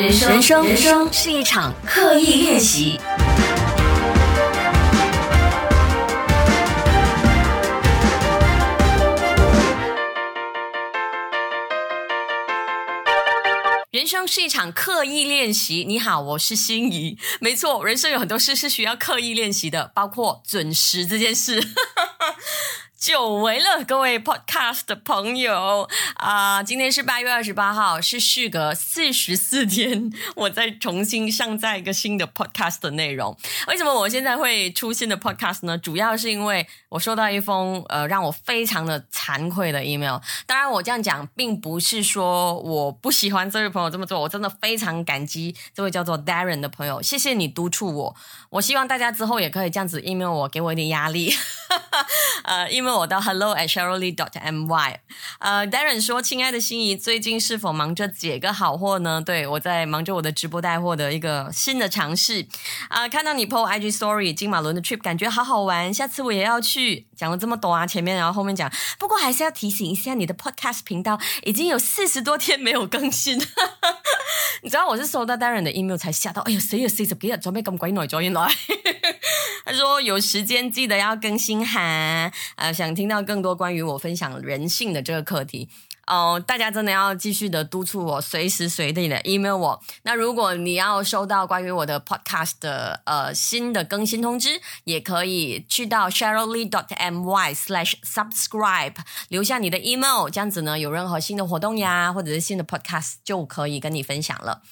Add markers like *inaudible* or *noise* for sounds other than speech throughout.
人生，人生，人生是一场刻意练习。人生是一场刻意练习。你好，我是心怡。没错，人生有很多事是需要刻意练习的，包括准时这件事。久违了，各位 Podcast 的朋友啊！今天是八月二十八号，是事隔四十四天，我再重新上载一个新的 Podcast 的内容。为什么我现在会出新的 Podcast 呢？主要是因为我收到一封呃让我非常的惭愧的 email。当然，我这样讲并不是说我不喜欢这位朋友这么做，我真的非常感激这位叫做 Darren 的朋友。谢谢你督促我，我希望大家之后也可以这样子 email 我，给我一点压力。*laughs* 呃因为，email 我到 hello at sherylly dot my。呃，Darren 说：“亲爱的心仪，最近是否忙着解个好货呢？”对我在忙着我的直播带货的一个新的尝试。啊，看到你 po IG story 金马伦的 trip，感觉好好玩，下次我也要去。讲了这么多啊，前面然后后面讲，不过还是要提醒一下，你的 podcast 频道已经有四十多天没有更新。*laughs* 你知道我是收到 Darren 的 email 才吓到，哎呀，死咗四十几日，做咩咁鬼耐咗？原来他說有時間記得要更新哈，呃，想聽到更多關於我分享人性的這個課題。哦，大家真的要繼續的督促我，隨時隨地的 email 我。那如果你要收到關於我的 podcast 的呃新的更新通知，也可以去到 sherylly dot my slash subscribe 留下你的 email，這樣子呢，有任何新的活動呀，或者是新的 podcast 就可以跟你分享了。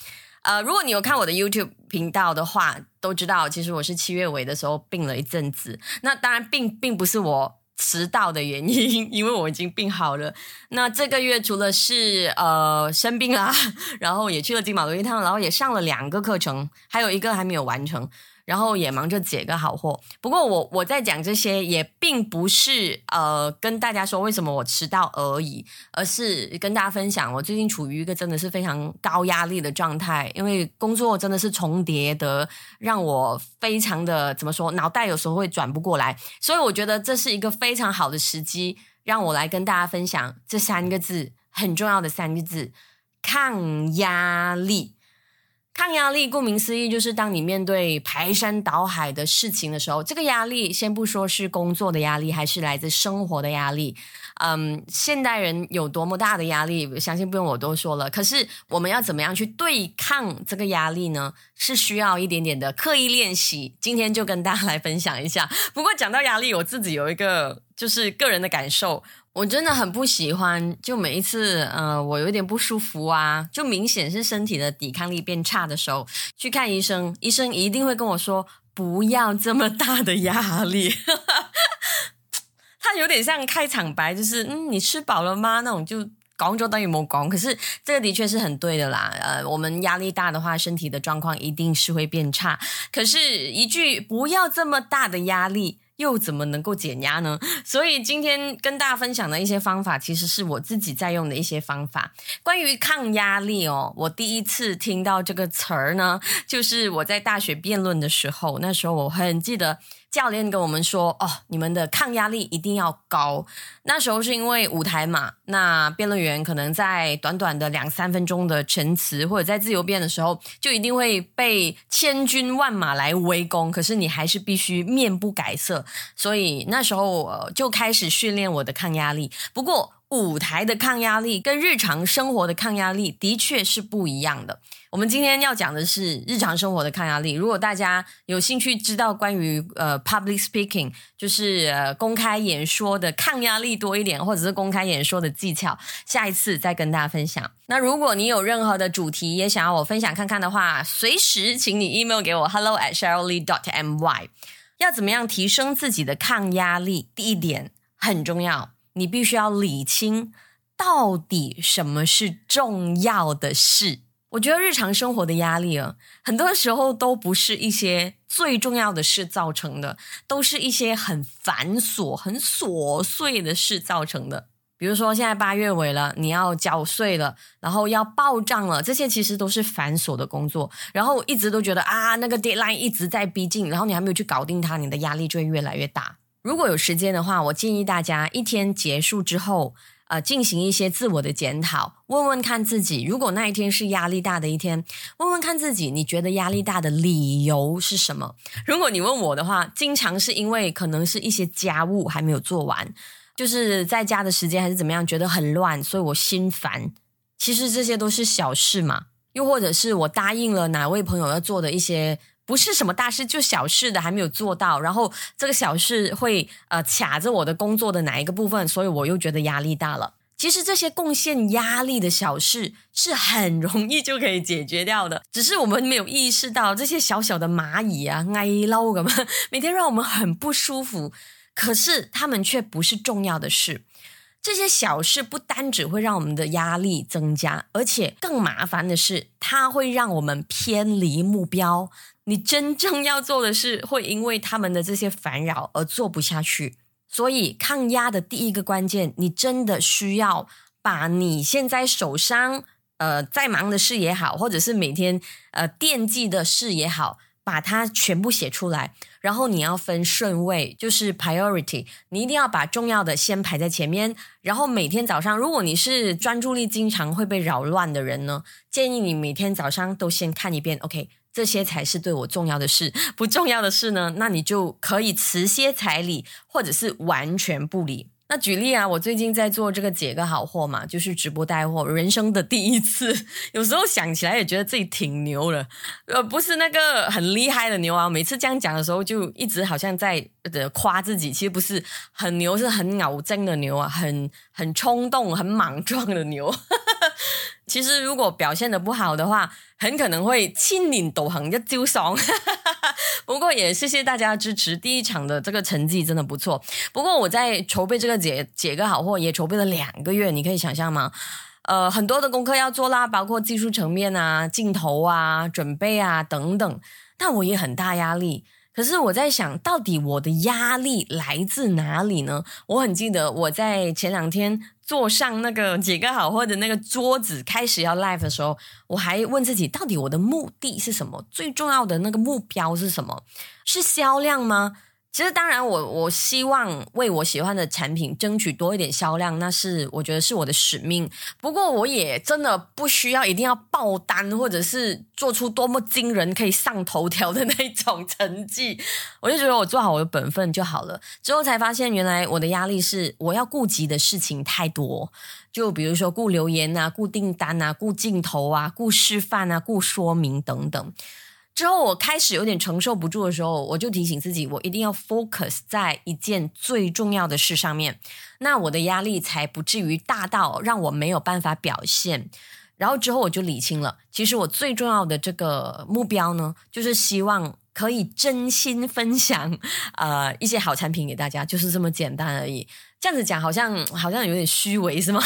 呃，如果你有看我的 YouTube 频道的话，都知道其实我是七月尾的时候病了一阵子。那当然并并不是我。迟到的原因，因为我已经病好了。那这个月除了是呃生病啦，*laughs* 然后也去了金馬倫一趟，然后也上了两个课程，还有一个还没有完成。然后也忙着解个好货，不过我我在讲这些也并不是呃跟大家说为什么我迟到而已，而是跟大家分享我最近处于一个真的是非常高压力的状态，因为工作真的是重叠的，让我非常的怎么说，脑袋有时候会转不过来，所以我觉得这是一个非常好的时机，让我来跟大家分享这三个字很重要的三个字：抗压力。抗压力，顾名思义，就是当你面对排山倒海的事情的时候，这个压力先不说是工作的压力，还是来自生活的压力。嗯，现代人有多么大的压力，相信不用我多说了。可是我们要怎么样去对抗这个压力呢？是需要一点点的刻意练习。今天就跟大家来分享一下。不过讲到压力，我自己有一个就是个人的感受。我真的很不喜欢，就每一次，呃，我有点不舒服啊，就明显是身体的抵抗力变差的时候，去看医生，医生一定会跟我说，不要这么大的压力。*laughs* 他有点像开场白，就是，嗯，你吃饱了吗？那种就講就等于冇講。可是这个的确是很对的啦，呃，我们压力大的话，身体的状况一定是会变差。可是，一句不要这么大的压力。又怎么能够减压呢？*laughs* 所以今天跟大家分享的一些方法，其实是我自己在用的一些方法。关于抗压力哦，我第一次听到这个词儿呢，就是我在大学辩论的时候，那时候我很记得。教练跟我们说：“哦，你们的抗压力一定要高。”那时候是因为舞台嘛，那辩论员可能在短短的两三分钟的陈词，或者在自由辩的时候，就一定会被千军万马来围攻。可是你还是必须面不改色，所以那时候我就开始训练我的抗压力。不过，舞台的抗压力跟日常生活的抗压力的确是不一样的。我们今天要讲的是日常生活的抗压力。如果大家有兴趣知道关于呃 public speaking，就是呃公开演说的抗压力多一点，或者是公开演说的技巧，下一次再跟大家分享。那如果你有任何的主题也想要我分享看看的话，随时请你 email 给我 hello at sherylly dot my。要怎么样提升自己的抗压力？第一点很重要。你必须要理清到底什么是重要的事。我觉得日常生活的压力啊，很多时候都不是一些最重要的事造成的，都是一些很繁琐、很琐碎的事造成的。比如说，现在八月尾了，你要缴税了，然后要报账了，这些其实都是繁琐的工作。然後一直都觉得啊，那个 deadline 一直在逼近，然后你还没有去搞定它，你的压力就会越来越大。如果有时间的话，我建议大家一天结束之后，呃进行一些自我的检讨，问问看自己，如果那一天是压力大的一天，问问看自己，你觉得压力大的理由是什么？如果你问我的话，经常是因为可能是一些家务还没有做完，就是在家的时间还是怎么样，觉得很乱，所以我心烦。其实这些都是小事嘛，又或者是我答应了哪位朋友要做的一些。不是什么大事，就小事的还没有做到，然后这个小事会呃卡着我的工作的哪一个部分，所以我又觉得压力大了。其实这些贡献压力的小事是很容易就可以解决掉的，只是我们没有意识到这些小小的蚂蚁啊，挨捞干嘛，每天让我们很不舒服，可是他们却不是重要的事。这些小事不单只会让我们的压力增加，而且更麻烦的是，它会让我们偏离目标。你真正要做的事，会因为他们的这些烦扰而做不下去。所以，抗压的第一个关键，你真的需要把你现在手上呃在忙的事也好，或者是每天呃惦记的事也好，把它全部写出来。然后你要分顺位，就是 priority，你一定要把重要的先排在前面。然后每天早上，如果你是专注力经常会被扰乱的人呢，建议你每天早上都先看一遍，OK。这些才是对我重要的事，不重要的事呢？那你就可以辞些彩礼，或者是完全不理。那举例啊，我最近在做这个解个好货嘛，就是直播带货，人生的第一次。*laughs* 有时候想起来也觉得自己挺牛的，呃，不是那个很厉害的牛啊。每次这样讲的时候，就一直好像在的夸自己，其实不是很牛，是很脑正的牛啊，很很冲动、很莽撞的牛。*laughs* 其实如果表现的不好的话，很可能会亲临斗行一招爽，不过也谢谢大家支持。第一场的这个成绩真的不错。不过我在筹备这个解解个好货，也筹备了两个月，你可以想象吗？呃，很多的功课要做啦，包括技术层面啊、镜头啊、准备啊等等。但我也很大压力。可是我在想，到底我的压力来自哪里呢？我很记得我在前两天。坐上那个几个好货的那个桌子，开始要 live 的时候，我还问自己，到底我的目的是什么？最重要的那个目标是什么？是销量吗？其实，当然，我我希望为我喜欢的产品争取多一点销量，那是我觉得是我的使命。不过，我也真的不需要一定要爆单，或者是做出多么惊人可以上头条的那种成绩。我就觉得我做好我的本分就好了。之后才发现，原来我的压力是我要顾及的事情太多，就比如说顾留言啊、顾订单啊、顾镜头啊、顾示范啊、顾说明等等。之后我开始有点承受不住的时候，我就提醒自己，我一定要 focus 在一件最重要的事上面，那我的压力才不至于大到让我没有办法表现。然后之后我就理清了，其实我最重要的这个目标呢，就是希望可以真心分享呃一些好产品给大家，就是这么简单而已。这样子讲好像好像有点虚伪，是吗？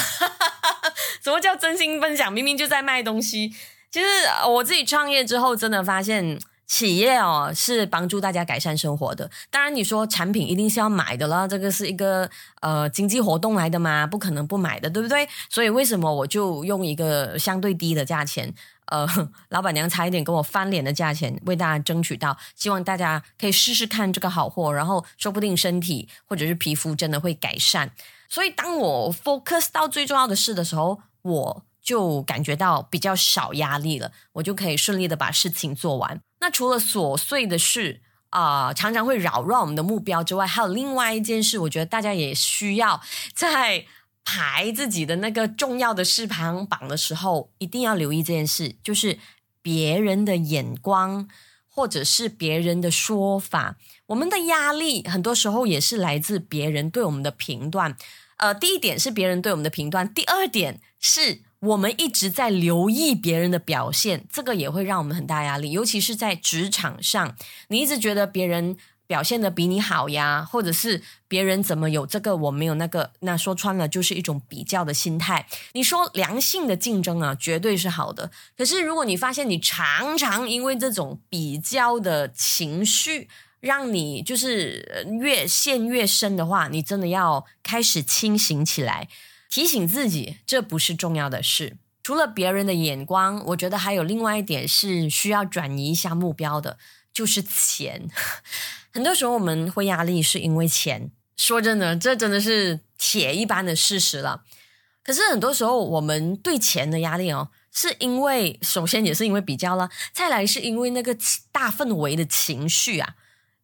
*laughs* 什么叫真心分享？明明就在卖东西。其实我自己创业之后，真的发现企业哦是帮助大家改善生活的。当然，你说产品一定是要买的啦，这个是一个呃经济活动来的嘛，不可能不买的，对不对？所以为什么我就用一个相对低的价钱，呃，*laughs* 老板娘差一点跟我翻脸的价钱，为大家争取到，希望大家可以试试看这个好货，然后说不定身体或者是皮肤真的会改善。所以当我 focus 到最重要的事的时候，我。就感觉到比较少压力了，我就可以顺利的把事情做完。那除了琐碎的事啊，常常会扰乱我们的目标之外，还有另外一件事，我觉得大家也需要在排自己的那个重要的事排行榜的时候，一定要留意这件事，就是别人的眼光或者是别人的说法。我们的压力很多时候也是来自别人对我们的评断。呃，第一点是别人对我们的评断，第二点是。我们一直在留意别人的表现，这个也会让我们很大压力，尤其是在职场上，你一直觉得别人表现的比你好呀，或者是别人怎么有这个我没有那个，那说穿了就是一种比较的心态。你说良性的竞争啊，绝对是好的。可是如果你发现你常常因为这种比较的情绪，让你就是越陷越深的话，你真的要开始清醒起来。提醒自己，这不是重要的事。除了别人的眼光，我觉得还有另外一点是需要转移一下目标的，就是钱。*laughs* 很多时候我们会压力，是因为钱。说真的，这真的是铁一般的事实了。可是很多时候，我们对钱的压力哦，是因为首先也是因为比较了，再来是因为那个大氛围的情绪啊。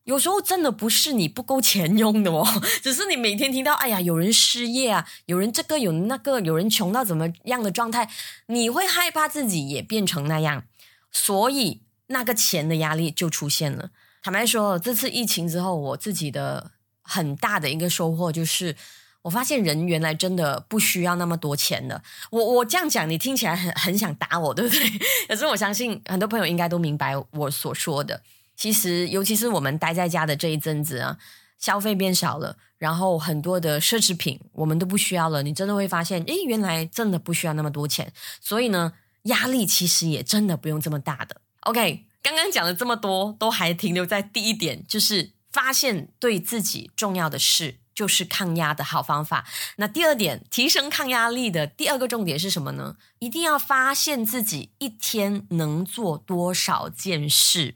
有时候真的不是你不够钱用的哦，*laughs* 只是你每天听到，哎呀，有人失业啊，有人这个有那个，有人穷到怎么样的状态，你会害怕自己也变成那样，所以那个钱的压力就出现了。坦白说，这次疫情之后，我自己的很大的一个收获就是，我发现人原来真的不需要那么多钱的。我我这样讲，你听起来很很想打我，对不对？*laughs* 可是我相信很多朋友应该都明白我所说的。其实，尤其是我们待在家的这一阵子啊，消费变少了，然后很多的奢侈品我们都不需要了。你真的会发现，诶，原来真的不需要那么多钱。所以呢，压力其实也真的不用这么大的。OK，刚刚讲了这么多，都还停留在第一点，就是发现对自己重要的事就是抗压的好方法。那第二点，提升抗压力的第二个重点是什么呢？一定要发现自己一天能做多少件事。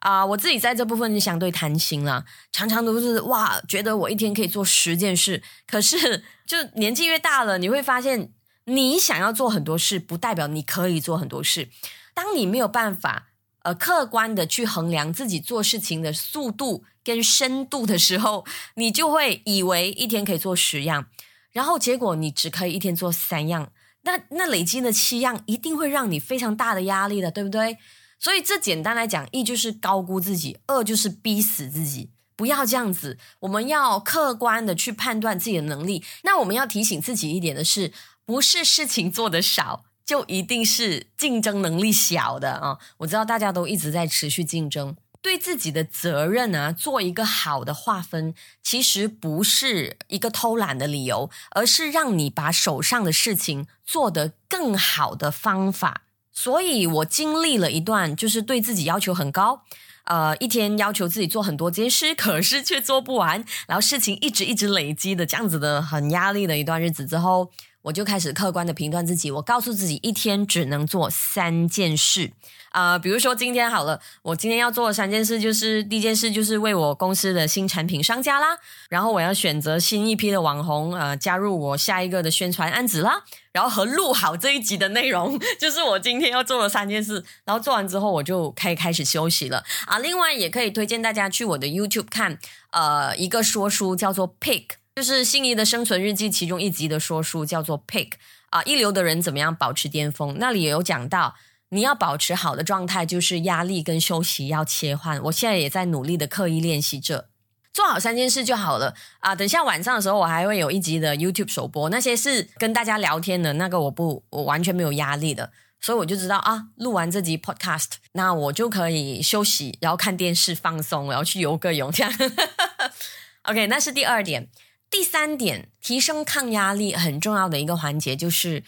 啊，我自己在这部分就相对贪心啦，常常都是哇，觉得我一天可以做十件事。可是，就年纪越大了，你会发现，你想要做很多事，不代表你可以做很多事。当你没有办法呃客观的去衡量自己做事情的速度跟深度的时候，你就会以为一天可以做十样，然后结果你只可以一天做三样。那那累积的七样，一定会让你非常大的压力的，对不对？所以这简单来讲，一就是高估自己，二就是逼死自己。不要这样子，我们要客观的去判断自己的能力。那我们要提醒自己一点的是，不是事情做得少就一定是竞争能力小的啊！我知道大家都一直在持续竞争，对自己的责任啊，做一个好的划分，其实不是一个偷懒的理由，而是让你把手上的事情做得更好的方法。所以我经历了一段，就是对自己要求很高，呃，一天要求自己做很多件事，可是却做不完，然后事情一直一直累积的这样子的很压力的一段日子之后。我就开始客观的评断自己，我告诉自己一天只能做三件事啊，比如说今天好了，我今天要做的三件事就是第一件事就是为我公司的新产品上架啦，然后我要选择新一批的网红呃加入我下一个的宣传案子啦，然后和录好这一集的内容，*laughs* 就是我今天要做的三件事，然后做完之后我就可以开始休息了啊。另外也可以推荐大家去我的 YouTube 看呃一个说书叫做 Pick。就是心仪的生存日记其中一集的说书叫做 Pick 啊，一流的人怎么样保持巅峰？那里也有讲到，你要保持好的状态，就是压力跟休息要切换。我现在也在努力的刻意练习着，做好三件事就好了啊。等下晚上的时候，我还会有一集的 YouTube 首播，那些是跟大家聊天的那个，我不，我完全没有压力的，所以我就知道啊，录完这集 Podcast，那我就可以休息，然后看电视放松，然后去游个泳，这样。*laughs* OK，那是第二点。第三点，提升抗压力很重要的一个环节，就是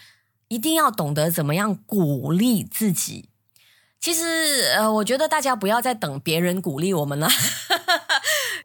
一定要懂得怎么样鼓励自己。其实，呃，我觉得大家不要再等别人鼓励我们了。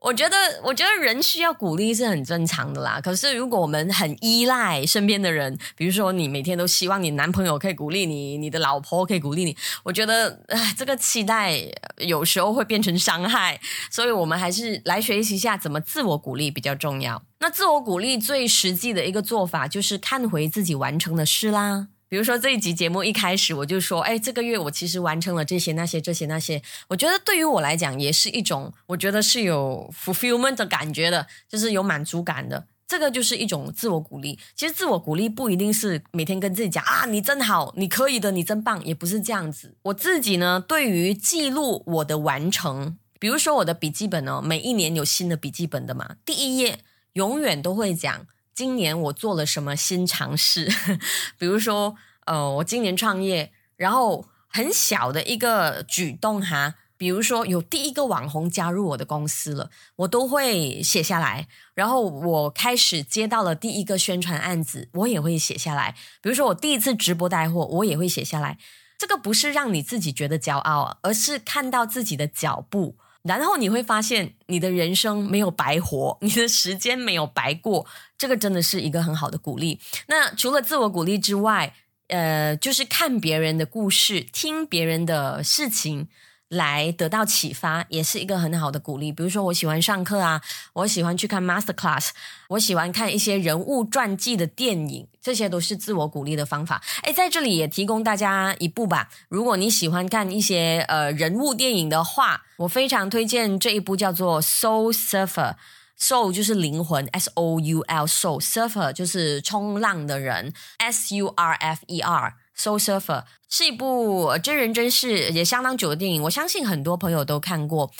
我觉得，我觉得人需要鼓励是很正常的啦。可是，如果我们很依赖身边的人，比如说你每天都希望你男朋友可以鼓励你，你的老婆可以鼓励你，我觉得，这个期待有时候会变成伤害。所以我们还是来学习一下怎么自我鼓励比较重要。那自我鼓励最实际的一个做法，就是看回自己完成的事啦。比如说这一集节目一开始我就说，哎，这个月我其实完成了这些那些这些那些，我觉得对于我来讲也是一种，我觉得是有 fulfillment 的感觉的，就是有满足感的。这个就是一种自我鼓励。其实自我鼓励不一定是每天跟自己讲啊，你真好，你可以的，你真棒，也不是这样子。我自己呢，对于记录我的完成，比如说我的笔记本哦，每一年有新的笔记本的嘛，第一页永远都会讲。今年我做了什么新尝试？*laughs* 比如说，呃，我今年创业，然后很小的一个举动哈，比如说有第一个网红加入我的公司了，我都会写下来。然后我开始接到了第一个宣传案子，我也会写下来。比如说我第一次直播带货，我也会写下来。这个不是让你自己觉得骄傲，而是看到自己的脚步。然后你会发现，你的人生没有白活，你的时间没有白过，这个真的是一个很好的鼓励。那除了自我鼓励之外，呃，就是看别人的故事，听别人的事情，来得到启发，也是一个很好的鼓励。比如说，我喜欢上课啊，我喜欢去看 master class，我喜欢看一些人物传记的电影，这些都是自我鼓励的方法。诶，在这里也提供大家一部吧。如果你喜欢看一些呃人物电影的话，我非常推荐这一部叫做《Soul Surfer》。Soul 就是灵魂，S O U L Soul Surfer 就是冲浪的人，S U R F E R Soul Surfer 是一部真人真事也相当久的电影，我相信很多朋友都看过。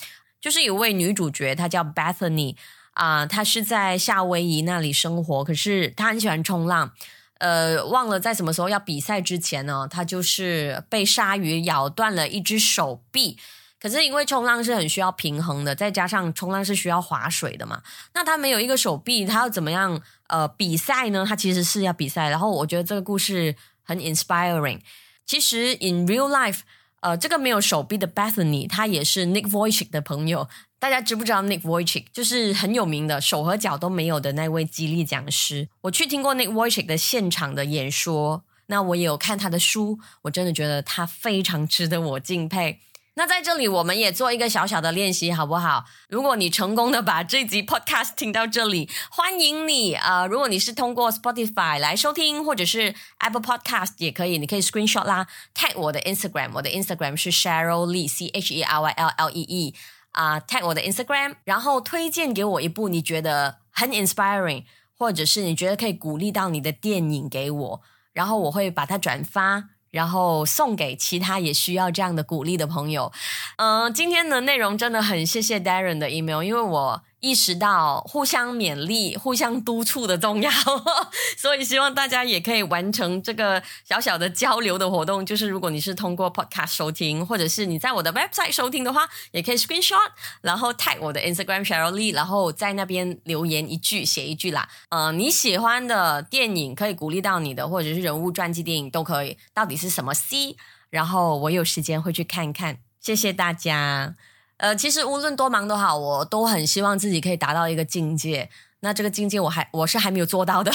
就是有位女主角，她叫 Bethany 啊，她是在夏威夷那里生活，可是她很喜欢冲浪。呃，忘了在什么时候要比赛之前呢，她就是被鲨鱼咬断了一只手臂。可是因为冲浪是很需要平衡的，再加上冲浪是需要划水的嘛，那他没有一个手臂，他要怎么样呃比赛呢？他其实是要比赛。然后我觉得这个故事很 inspiring。其实 in real life，呃，这个没有手臂的 Bethany，他也是 Nick Voicik 的朋友。大家知不知道 Nick Voicik 就是很有名的手和脚都没有的那位激励讲师。我去听过 Nick Voicik 的现场的演说，那我也有看他的书，我真的觉得他非常值得我敬佩。那在这里，我们也做一个小小的练习，好不好？如果你成功的把这集 podcast 听到这里，欢迎你啊！如果你是通过 Spotify 来收听，或者是 Apple Podcast 也可以，你可以 screenshot 啦，tag 我的 Instagram，我的 Instagram 是 Cheryl Lee C H E R Y L L E E 啊，tag 我的 Instagram，然后推荐给我一部你觉得很 inspiring，或者是你觉得可以鼓励到你的电影给我，然后我会把它转发。然后送给其他也需要这样的鼓励的朋友。嗯，今天的内容真的很谢谢 Darren 的 email，因为我。意识到互相勉励、互相督促的重要，*laughs* 所以希望大家也可以完成这个小小的交流的活动。就是如果你是通过 Podcast 收听，或者是你在我的 website 收听的话，也可以 screenshot，然后 tag 我的 Instagram Cheryl Lee，然后在那边留言一句、写一句啦。呃，你喜欢的电影可以鼓励到你的，或者是人物传记电影都可以。到底是什么 C？然后我有时间会去看看。谢谢大家。呃，其实无论多忙都好，我都很希望自己可以达到一个境界。那这个境界，我还我是还没有做到的。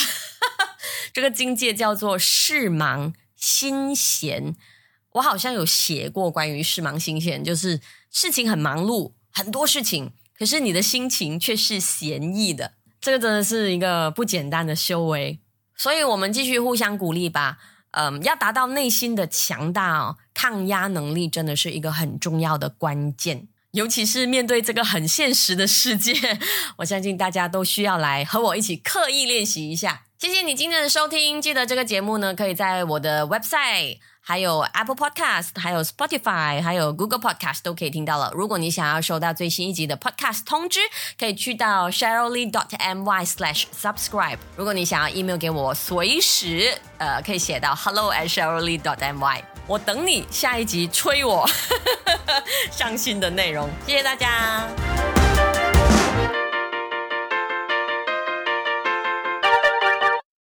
*laughs* 这个境界叫做事忙心闲。我好像有写过关于事忙心闲，就是事情很忙碌，很多事情，可是你的心情却是闲逸的。这个真的是一个不简单的修为。所以我们继续互相鼓励吧。嗯，要达到内心的强大哦，抗压能力真的是一个很重要的关键。尤其是面对这个很现实的世界，我相信大家都需要来和我一起刻意练习一下。谢谢你今天的收听，记得这个节目呢，可以在我的 website、还有 Apple Podcast、还有 Spotify、还有 Google Podcast 都可以听到了。如果你想要收到最新一集的 Podcast 通知，可以去到 Sherylly dot my slash subscribe。如果你想要 email 给我，随时呃可以写到 hello at Sherylly dot my。我等你下一集催我 *laughs* 上新的内容，谢谢大家。